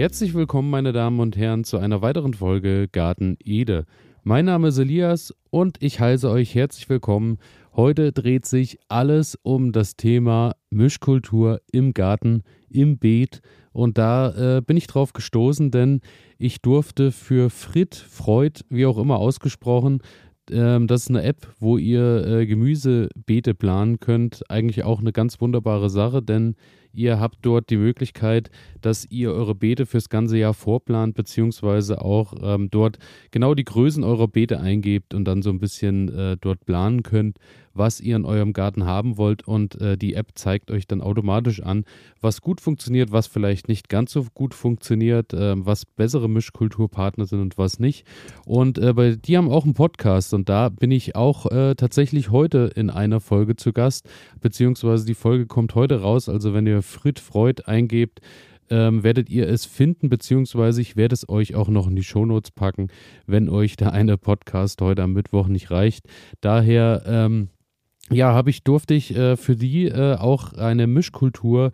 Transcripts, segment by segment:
Herzlich willkommen, meine Damen und Herren, zu einer weiteren Folge Garten Ede. Mein Name ist Elias und ich heiße euch herzlich willkommen. Heute dreht sich alles um das Thema Mischkultur im Garten, im Beet. Und da äh, bin ich drauf gestoßen, denn ich durfte für Frit, Freud, wie auch immer ausgesprochen, ähm, das ist eine App, wo ihr äh, Gemüsebeete planen könnt. Eigentlich auch eine ganz wunderbare Sache, denn ihr habt dort die Möglichkeit, dass ihr eure Beete fürs ganze Jahr vorplant, beziehungsweise auch ähm, dort genau die Größen eurer Beete eingebt und dann so ein bisschen äh, dort planen könnt, was ihr in eurem Garten haben wollt. Und äh, die App zeigt euch dann automatisch an, was gut funktioniert, was vielleicht nicht ganz so gut funktioniert, äh, was bessere Mischkulturpartner sind und was nicht. Und äh, bei, die haben auch einen Podcast und da bin ich auch äh, tatsächlich heute in einer Folge zu Gast, beziehungsweise die Folge kommt heute raus. Also wenn ihr Frit Freud eingebt, ähm, werdet ihr es finden, beziehungsweise ich werde es euch auch noch in die Shownotes packen, wenn euch der eine Podcast heute am Mittwoch nicht reicht. Daher, ähm, ja, habe ich, durfte ich äh, für die äh, auch eine Mischkultur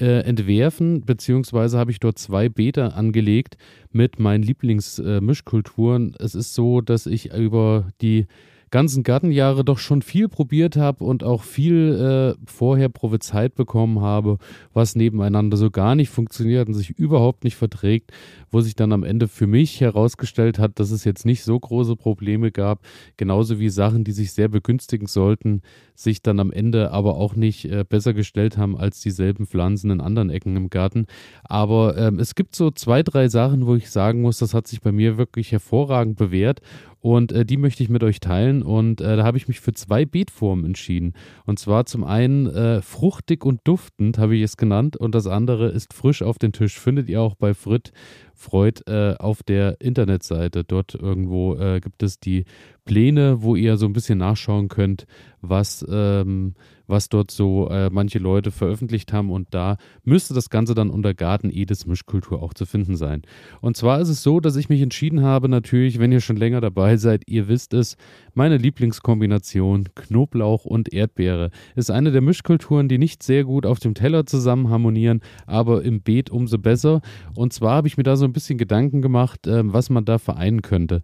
äh, entwerfen, beziehungsweise habe ich dort zwei Beta angelegt mit meinen Lieblingsmischkulturen. es ist so, dass ich über die ganzen Gartenjahre doch schon viel probiert habe und auch viel äh, vorher prophezeit bekommen habe, was nebeneinander so gar nicht funktioniert und sich überhaupt nicht verträgt, wo sich dann am Ende für mich herausgestellt hat, dass es jetzt nicht so große Probleme gab, genauso wie Sachen, die sich sehr begünstigen sollten, sich dann am Ende aber auch nicht äh, besser gestellt haben als dieselben Pflanzen in anderen Ecken im Garten. Aber ähm, es gibt so zwei, drei Sachen, wo ich sagen muss, das hat sich bei mir wirklich hervorragend bewährt und äh, die möchte ich mit euch teilen. Und äh, da habe ich mich für zwei Beetformen entschieden. Und zwar zum einen äh, fruchtig und duftend, habe ich es genannt. Und das andere ist frisch auf den Tisch. Findet ihr auch bei Frit Freud äh, auf der Internetseite. Dort irgendwo äh, gibt es die Pläne, wo ihr so ein bisschen nachschauen könnt, was, ähm, was dort so äh, manche Leute veröffentlicht haben. Und da müsste das Ganze dann unter Garten Edis Mischkultur auch zu finden sein. Und zwar ist es so, dass ich mich entschieden habe, natürlich, wenn ihr schon länger dabei seid, ihr wisst es, meine Lieblingskombination Knoblauch und Erdbeere ist eine der Mischkulturen, die nicht sehr gut auf dem Teller zusammen harmonieren, aber im Beet umso besser. Und zwar habe ich mir da so ein bisschen Gedanken gemacht, äh, was man da vereinen könnte.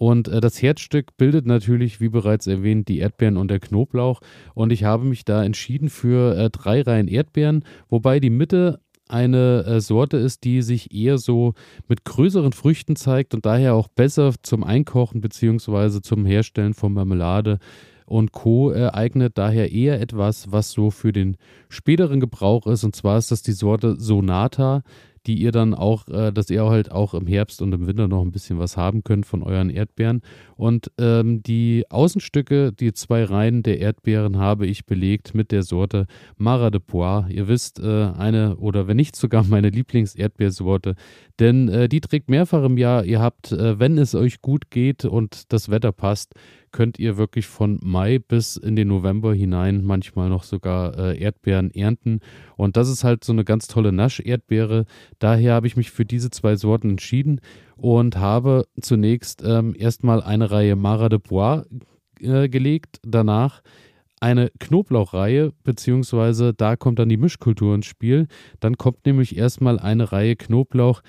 Und äh, das Herzstück bildet natürlich, wie bereits erwähnt, die Erdbeeren und der Knoblauch. Und ich habe mich da entschieden für äh, drei Reihen Erdbeeren, wobei die Mitte eine äh, Sorte ist, die sich eher so mit größeren Früchten zeigt und daher auch besser zum Einkochen bzw. zum Herstellen von Marmelade und Co. Äh, eignet. Daher eher etwas, was so für den späteren Gebrauch ist. Und zwar ist das die Sorte Sonata die ihr dann auch, äh, dass ihr halt auch im Herbst und im Winter noch ein bisschen was haben könnt von euren Erdbeeren. Und ähm, die Außenstücke, die zwei Reihen der Erdbeeren habe ich belegt mit der Sorte Mara de Pois. Ihr wisst, äh, eine oder wenn nicht sogar meine Lieblings-Erdbeersorte, denn äh, die trägt mehrfach im Jahr. Ihr habt, äh, wenn es euch gut geht und das Wetter passt, könnt ihr wirklich von Mai bis in den November hinein manchmal noch sogar äh, Erdbeeren ernten. Und das ist halt so eine ganz tolle Nasch-Erdbeere. Daher habe ich mich für diese zwei Sorten entschieden und habe zunächst ähm, erstmal eine Reihe Mara de Bois äh, gelegt. Danach eine Knoblauchreihe, beziehungsweise da kommt dann die Mischkultur ins Spiel. Dann kommt nämlich erstmal eine Reihe Knoblauch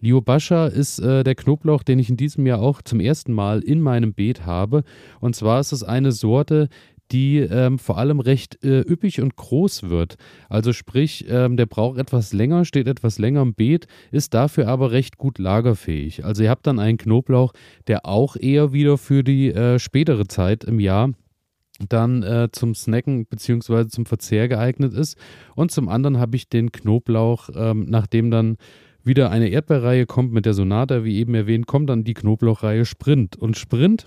Liubasha. Liobascha ist äh, der Knoblauch, den ich in diesem Jahr auch zum ersten Mal in meinem Beet habe. Und zwar ist es eine Sorte, die ähm, vor allem recht äh, üppig und groß wird. Also sprich, ähm, der braucht etwas länger, steht etwas länger im Beet, ist dafür aber recht gut lagerfähig. Also ihr habt dann einen Knoblauch, der auch eher wieder für die äh, spätere Zeit im Jahr dann äh, zum Snacken bzw. zum Verzehr geeignet ist. Und zum anderen habe ich den Knoblauch, ähm, nachdem dann wieder eine Erdbeerreihe kommt mit der Sonata, wie eben erwähnt, kommt dann die Knoblauchreihe Sprint. Und Sprint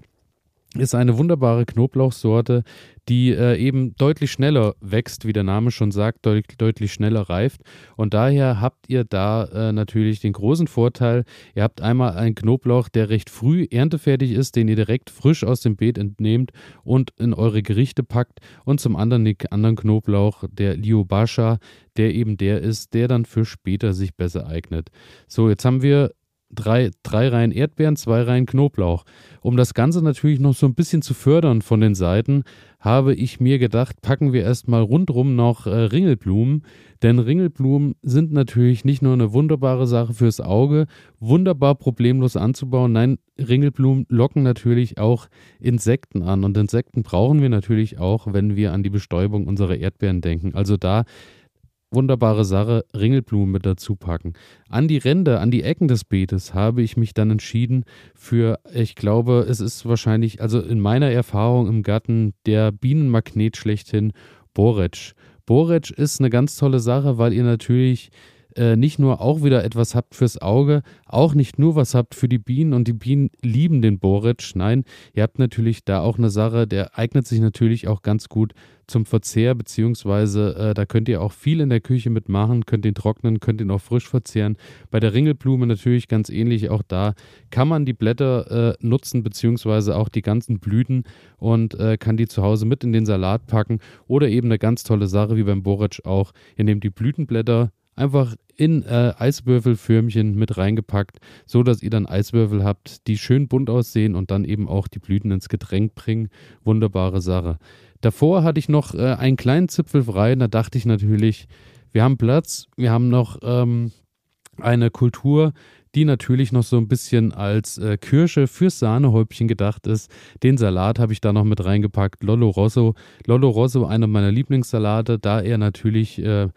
ist eine wunderbare Knoblauchsorte, die äh, eben deutlich schneller wächst, wie der Name schon sagt, deut deutlich schneller reift. Und daher habt ihr da äh, natürlich den großen Vorteil, ihr habt einmal einen Knoblauch, der recht früh erntefertig ist, den ihr direkt frisch aus dem Beet entnehmt und in eure Gerichte packt. Und zum anderen den anderen Knoblauch, der Liobasha, der eben der ist, der dann für später sich besser eignet. So, jetzt haben wir drei, drei Reihen Erdbeeren, zwei Reihen Knoblauch. Um das Ganze natürlich noch so ein bisschen zu fördern von den Seiten, habe ich mir gedacht, packen wir erstmal rundrum noch äh, Ringelblumen. Denn Ringelblumen sind natürlich nicht nur eine wunderbare Sache fürs Auge, wunderbar problemlos anzubauen. Nein, Ringelblumen locken natürlich auch Insekten an. Und Insekten brauchen wir natürlich auch, wenn wir an die Bestäubung unserer Erdbeeren denken. Also da wunderbare Sache, Ringelblumen mit dazu packen. An die Ränder, an die Ecken des Beetes habe ich mich dann entschieden für, ich glaube, es ist wahrscheinlich, also in meiner Erfahrung im Garten, der Bienenmagnet schlechthin, Borretsch. Borretsch ist eine ganz tolle Sache, weil ihr natürlich äh, nicht nur auch wieder etwas habt fürs Auge, auch nicht nur was habt für die Bienen und die Bienen lieben den Boric. Nein, ihr habt natürlich da auch eine Sache, der eignet sich natürlich auch ganz gut zum Verzehr, beziehungsweise äh, da könnt ihr auch viel in der Küche mitmachen, könnt ihn trocknen, könnt ihn auch frisch verzehren. Bei der Ringelblume natürlich ganz ähnlich, auch da kann man die Blätter äh, nutzen, beziehungsweise auch die ganzen Blüten und äh, kann die zu Hause mit in den Salat packen oder eben eine ganz tolle Sache wie beim Boric auch, ihr nehmt die Blütenblätter, einfach in äh, Eiswürfelförmchen mit reingepackt, so dass ihr dann Eiswürfel habt, die schön bunt aussehen und dann eben auch die Blüten ins Getränk bringen. Wunderbare Sache. Davor hatte ich noch äh, einen kleinen Zipfel frei, da dachte ich natürlich, wir haben Platz, wir haben noch ähm, eine Kultur, die natürlich noch so ein bisschen als äh, Kirsche fürs Sahnehäubchen gedacht ist. Den Salat habe ich da noch mit reingepackt. Lollo Rosso. Lollo Rosso, einer meiner Lieblingssalate, da er natürlich äh,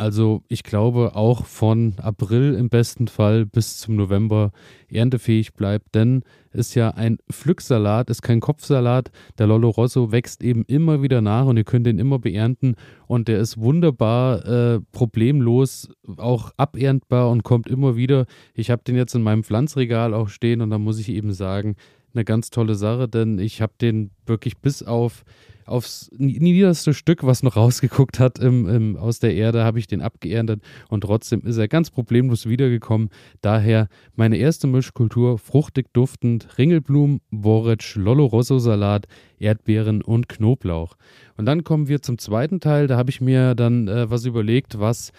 also ich glaube auch von April im besten Fall bis zum November erntefähig bleibt, denn ist ja ein Pflücksalat, ist kein Kopfsalat. Der Lollo Rosso wächst eben immer wieder nach und ihr könnt ihn immer beernten und der ist wunderbar äh, problemlos auch aberntbar und kommt immer wieder. Ich habe den jetzt in meinem Pflanzregal auch stehen und da muss ich eben sagen, eine ganz tolle Sache, denn ich habe den wirklich bis auf aufs niederste Stück, was noch rausgeguckt hat im, im, aus der Erde, habe ich den abgeerntet und trotzdem ist er ganz problemlos wiedergekommen. Daher meine erste Mischkultur, fruchtig duftend, Ringelblumen, Boric, Lollo Rosso Salat, Erdbeeren und Knoblauch. Und dann kommen wir zum zweiten Teil, da habe ich mir dann äh, was überlegt, was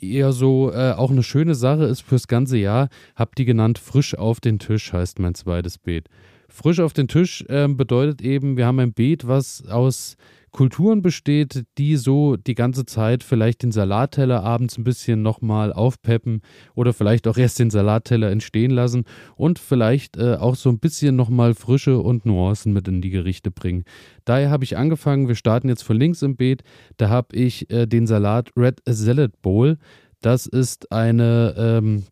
eher so äh, auch eine schöne Sache ist fürs ganze Jahr. Hab die genannt frisch auf den Tisch heißt mein zweites Beet. Frisch auf den Tisch äh, bedeutet eben, wir haben ein Beet, was aus Kulturen besteht, die so die ganze Zeit vielleicht den Salatteller abends ein bisschen nochmal aufpeppen oder vielleicht auch erst den Salatteller entstehen lassen und vielleicht äh, auch so ein bisschen nochmal Frische und Nuancen mit in die Gerichte bringen. Daher habe ich angefangen, wir starten jetzt von links im Beet, da habe ich äh, den Salat Red Salad Bowl. Das ist eine ähm,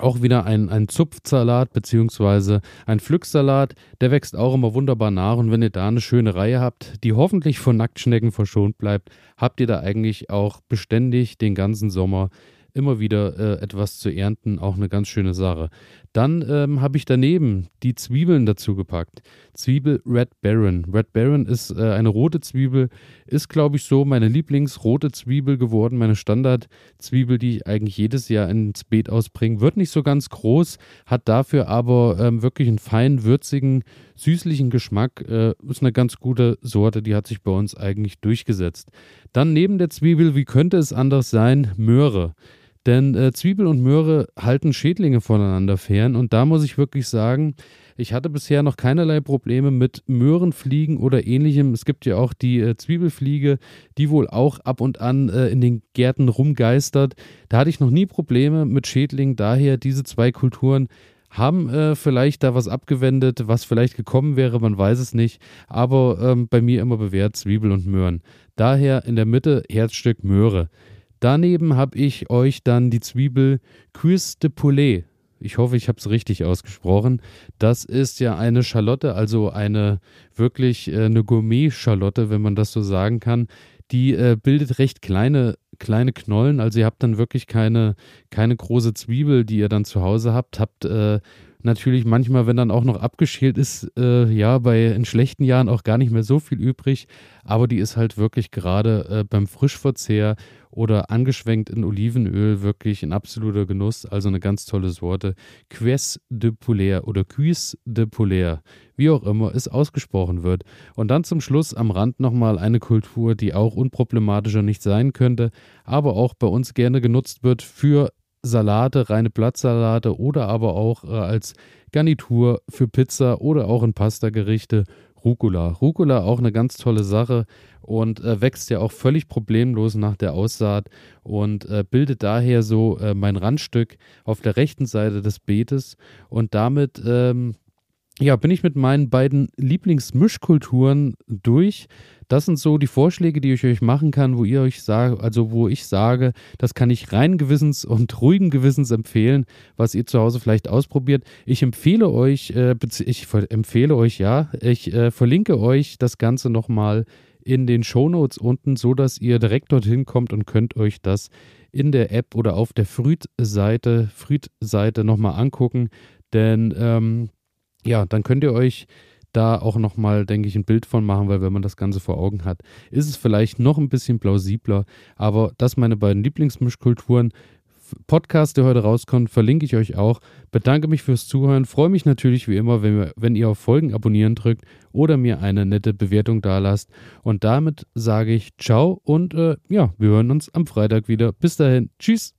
auch wieder ein, ein Zupfsalat beziehungsweise ein Pflücksalat, der wächst auch immer wunderbar nach. Und wenn ihr da eine schöne Reihe habt, die hoffentlich von Nacktschnecken verschont bleibt, habt ihr da eigentlich auch beständig den ganzen Sommer immer wieder äh, etwas zu ernten, auch eine ganz schöne Sache. Dann ähm, habe ich daneben die Zwiebeln dazu gepackt. Zwiebel Red Baron. Red Baron ist äh, eine rote Zwiebel, ist glaube ich so meine Lieblingsrote Zwiebel geworden, meine Standardzwiebel, die ich eigentlich jedes Jahr ins Beet ausbringe. Wird nicht so ganz groß, hat dafür aber ähm, wirklich einen feinen, würzigen, süßlichen Geschmack. Äh, ist eine ganz gute Sorte, die hat sich bei uns eigentlich durchgesetzt. Dann neben der Zwiebel, wie könnte es anders sein? Möhre. Denn äh, Zwiebel und Möhre halten Schädlinge voneinander fern. Und da muss ich wirklich sagen, ich hatte bisher noch keinerlei Probleme mit Möhrenfliegen oder ähnlichem. Es gibt ja auch die äh, Zwiebelfliege, die wohl auch ab und an äh, in den Gärten rumgeistert. Da hatte ich noch nie Probleme mit Schädlingen. Daher diese zwei Kulturen haben äh, vielleicht da was abgewendet, was vielleicht gekommen wäre, man weiß es nicht. Aber ähm, bei mir immer bewährt Zwiebel und Möhren. Daher in der Mitte Herzstück Möhre. Daneben habe ich euch dann die Zwiebel Cuisse de Poulet. Ich hoffe, ich habe es richtig ausgesprochen. Das ist ja eine Schalotte, also eine wirklich äh, eine Gourmet-Schalotte, wenn man das so sagen kann. Die äh, bildet recht kleine, kleine Knollen. Also ihr habt dann wirklich keine, keine große Zwiebel, die ihr dann zu Hause habt. Habt äh, natürlich manchmal, wenn dann auch noch abgeschält ist, äh, ja, bei in schlechten Jahren auch gar nicht mehr so viel übrig. Aber die ist halt wirklich gerade äh, beim Frischverzehr oder angeschwenkt in Olivenöl wirklich ein absoluter Genuss. Also eine ganz tolle Sorte. Cuisse de Poulet oder Cuisse de Poulet, wie auch immer es ausgesprochen wird. Und dann zum Schluss am Rand nochmal eine Kultur, die auch unproblematischer nicht sein könnte, aber auch bei uns gerne genutzt wird für Salate, reine Blattsalate oder aber auch äh, als Garnitur für Pizza oder auch in Pastagerichte Rucola. Rucola auch eine ganz tolle Sache und äh, wächst ja auch völlig problemlos nach der Aussaat und äh, bildet daher so äh, mein Randstück auf der rechten Seite des Beetes und damit ähm, ja, bin ich mit meinen beiden Lieblingsmischkulturen durch. Das sind so die Vorschläge, die ich euch machen kann, wo ihr euch sagt, also wo ich sage, das kann ich rein Gewissens und ruhigen Gewissens empfehlen, was ihr zu Hause vielleicht ausprobiert. Ich empfehle euch, äh, ich empfehle euch, ja, ich äh, verlinke euch das Ganze nochmal in den Shownotes unten, so dass ihr direkt dorthin kommt und könnt euch das in der App oder auf der Früd-Seite, Früd-Seite nochmal angucken. Denn ähm, ja, dann könnt ihr euch da auch nochmal, denke ich, ein Bild von machen, weil wenn man das Ganze vor Augen hat, ist es vielleicht noch ein bisschen plausibler. Aber das meine beiden Lieblingsmischkulturen. Podcast, der heute rauskommt, verlinke ich euch auch. Bedanke mich fürs Zuhören. Freue mich natürlich wie immer, wenn, wenn ihr auf Folgen abonnieren drückt oder mir eine nette Bewertung dalasst. Und damit sage ich ciao und äh, ja, wir hören uns am Freitag wieder. Bis dahin. Tschüss.